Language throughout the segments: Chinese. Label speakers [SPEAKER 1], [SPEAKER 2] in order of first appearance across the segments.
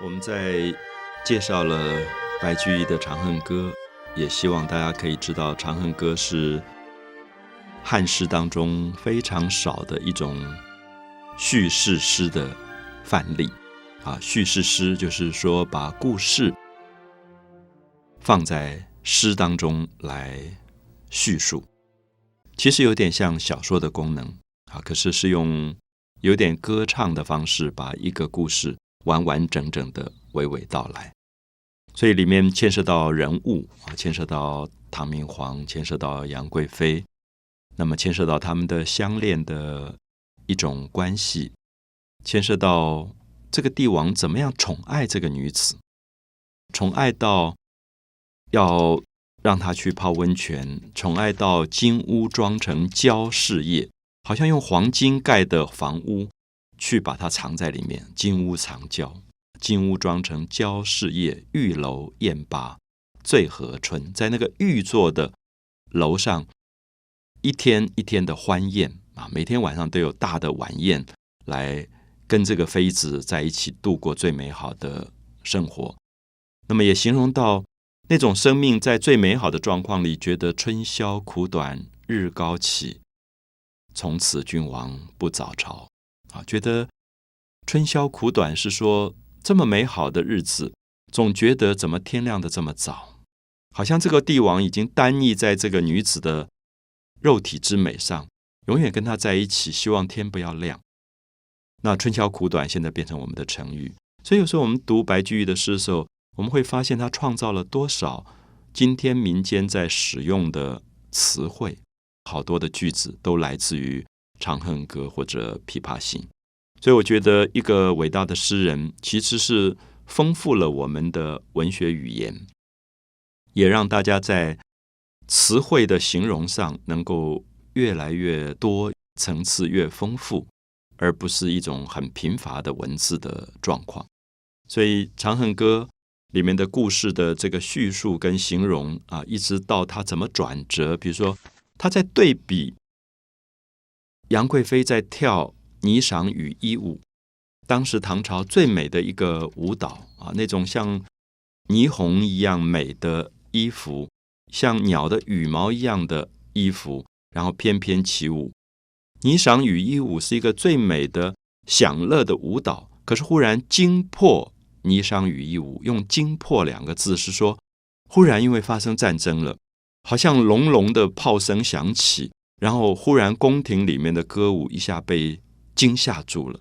[SPEAKER 1] 我们在介绍了白居易的《长恨歌》，也希望大家可以知道，《长恨歌》是汉诗当中非常少的一种叙事诗的范例。啊，叙事诗就是说把故事放在诗当中来叙述，其实有点像小说的功能啊，可是是用有点歌唱的方式把一个故事。完完整整的娓娓道来，所以里面牵涉到人物啊，牵涉到唐明皇，牵涉到杨贵妃，那么牵涉到他们的相恋的一种关系，牵涉到这个帝王怎么样宠爱这个女子，宠爱到要让她去泡温泉，宠爱到金屋装成娇侍夜，好像用黄金盖的房屋。去把它藏在里面，金屋藏娇，金屋装成娇侍夜，玉楼宴罢醉和春，在那个玉座的楼上，一天一天的欢宴啊，每天晚上都有大的晚宴来跟这个妃子在一起度过最美好的生活。那么也形容到那种生命在最美好的状况里，觉得春宵苦短日高起，从此君王不早朝。啊，觉得春宵苦短是说这么美好的日子，总觉得怎么天亮的这么早？好像这个帝王已经单意在这个女子的肉体之美上，永远跟她在一起，希望天不要亮。那春宵苦短现在变成我们的成语，所以有时候我们读白居易的诗的时候，我们会发现他创造了多少今天民间在使用的词汇，好多的句子都来自于。《长恨歌》或者《琵琶行》，所以我觉得一个伟大的诗人，其实是丰富了我们的文学语言，也让大家在词汇的形容上能够越来越多，层次越丰富，而不是一种很贫乏的文字的状况。所以《长恨歌》里面的故事的这个叙述跟形容啊，一直到他怎么转折，比如说他在对比。杨贵妃在跳霓裳羽衣舞，当时唐朝最美的一个舞蹈啊，那种像霓虹一样美的衣服，像鸟的羽毛一样的衣服，然后翩翩起舞。霓裳羽衣舞是一个最美的享乐的舞蹈，可是忽然惊破霓裳羽衣舞，用“惊破”两个字是说，忽然因为发生战争了，好像隆隆的炮声响起。然后忽然，宫廷里面的歌舞一下被惊吓住了。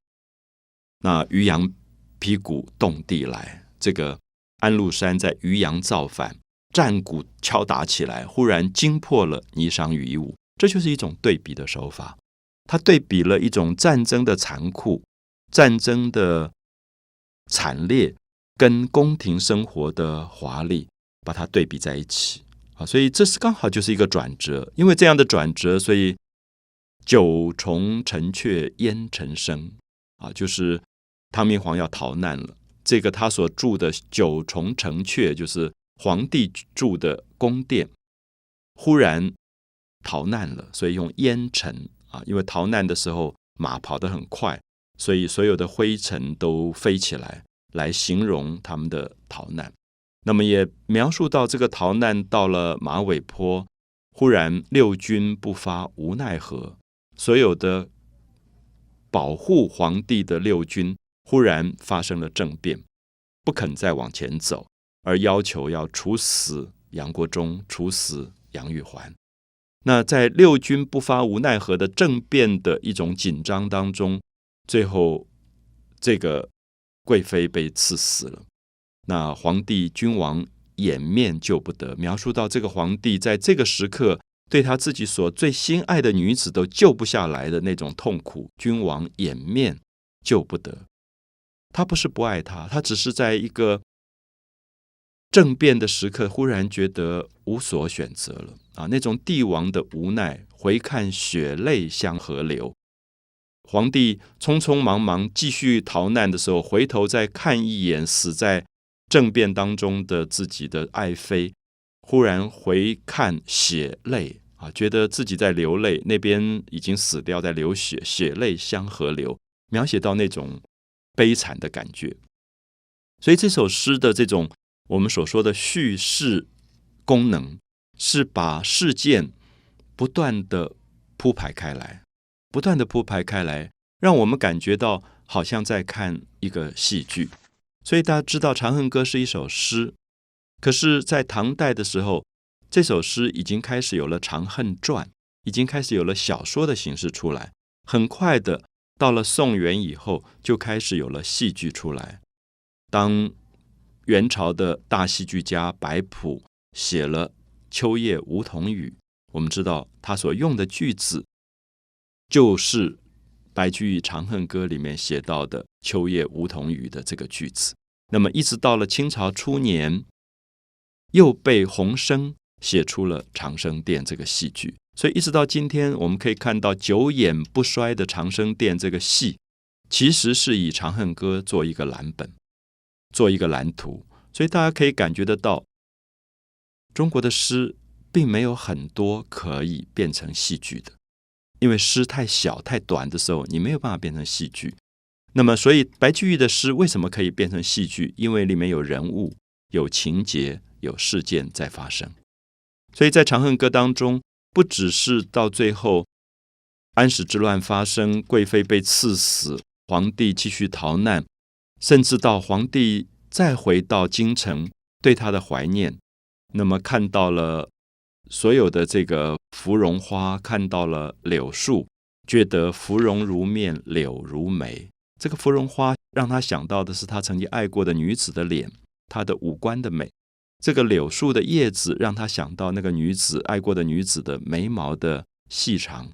[SPEAKER 1] 那渔阳劈鼓动地来，这个安禄山在渔阳造反，战鼓敲打起来，忽然惊破了霓裳羽衣舞。这就是一种对比的手法。他对比了一种战争的残酷、战争的惨烈，跟宫廷生活的华丽，把它对比在一起。啊，所以这是刚好就是一个转折，因为这样的转折，所以九重城阙烟尘生啊，就是唐明皇要逃难了。这个他所住的九重城阙，就是皇帝住的宫殿，忽然逃难了，所以用烟尘啊，因为逃难的时候马跑得很快，所以所有的灰尘都飞起来，来形容他们的逃难。那么也描述到这个逃难到了马尾坡，忽然六军不发无奈何，所有的保护皇帝的六军忽然发生了政变，不肯再往前走，而要求要处死杨国忠，处死杨玉环。那在六军不发无奈何的政变的一种紧张当中，最后这个贵妃被赐死了。那皇帝君王掩面救不得，描述到这个皇帝在这个时刻对他自己所最心爱的女子都救不下来的那种痛苦，君王掩面救不得。他不是不爱他，他只是在一个政变的时刻，忽然觉得无所选择了啊！那种帝王的无奈，回看血泪相河流。皇帝匆匆忙忙继续逃难的时候，回头再看一眼死在。政变当中的自己的爱妃，忽然回看血泪啊，觉得自己在流泪，那边已经死掉，在流血，血泪相和流，描写到那种悲惨的感觉。所以这首诗的这种我们所说的叙事功能，是把事件不断的铺排开来，不断的铺排开来，让我们感觉到好像在看一个戏剧。所以大家知道《长恨歌》是一首诗，可是，在唐代的时候，这首诗已经开始有了《长恨传》，已经开始有了小说的形式出来。很快的，到了宋元以后，就开始有了戏剧出来。当元朝的大戏剧家白朴写了《秋夜梧桐雨》，我们知道他所用的句子就是白居易《长恨歌》里面写到的《秋夜梧桐雨》的这个句子。那么，一直到了清朝初年，又被洪升写出了《长生殿》这个戏剧。所以，一直到今天，我们可以看到久演不衰的《长生殿》这个戏，其实是以《长恨歌》做一个蓝本，做一个蓝图。所以，大家可以感觉得到，中国的诗并没有很多可以变成戏剧的，因为诗太小太短的时候，你没有办法变成戏剧。那么，所以白居易的诗为什么可以变成戏剧？因为里面有人物、有情节、有事件在发生。所以在《长恨歌》当中。不只是到最后，安史之乱发生，贵妃被赐死，皇帝继续逃难，甚至到皇帝再回到京城，对他的怀念，那么看到了所有的这个芙蓉花，看到了柳树，觉得芙蓉如面，柳如眉。这个芙蓉花让他想到的是他曾经爱过的女子的脸，她的五官的美。这个柳树的叶子让他想到那个女子爱过的女子的眉毛的细长，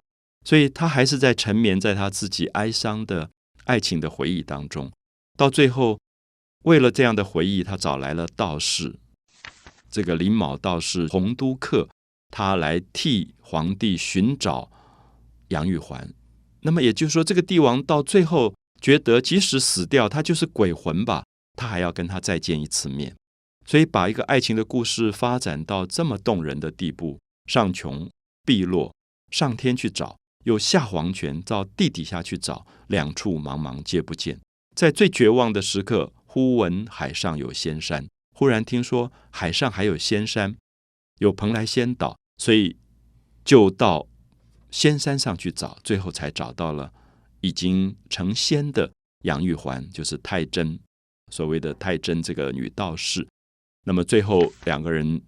[SPEAKER 1] 所以他还是在沉眠在他自己哀伤的爱情的回忆当中。到最后，为了这样的回忆，他找来了道士，这个林卯道士洪都客，他来替皇帝寻找杨玉环。那么也就是说，这个帝王到最后觉得，即使死掉，他就是鬼魂吧，他还要跟他再见一次面。所以，把一个爱情的故事发展到这么动人的地步，上穷碧落，上天去找，又下黄泉到地底下去找，两处茫茫皆不见。在最绝望的时刻，忽闻海上有仙山，忽然听说海上还有仙山，有蓬莱仙岛，所以就到仙山上去找，最后才找到了已经成仙的杨玉环，就是太真，所谓的太真这个女道士。那么最后两个人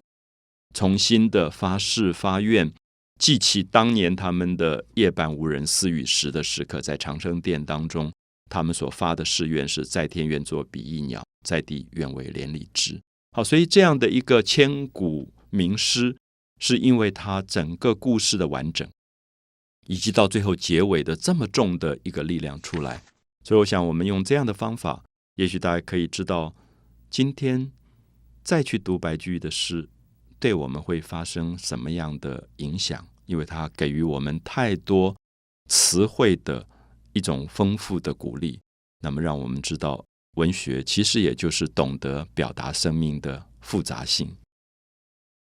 [SPEAKER 1] 重新的发誓发愿，记起当年他们的夜半无人私语时的时刻，在长生殿当中，他们所发的誓愿是在天愿作比翼鸟，在地愿为连理枝。好，所以这样的一个千古名诗，是因为它整个故事的完整，以及到最后结尾的这么重的一个力量出来。所以我想，我们用这样的方法，也许大家可以知道今天。再去读白居易的诗，对我们会发生什么样的影响？因为他给予我们太多词汇的一种丰富的鼓励，那么让我们知道，文学其实也就是懂得表达生命的复杂性。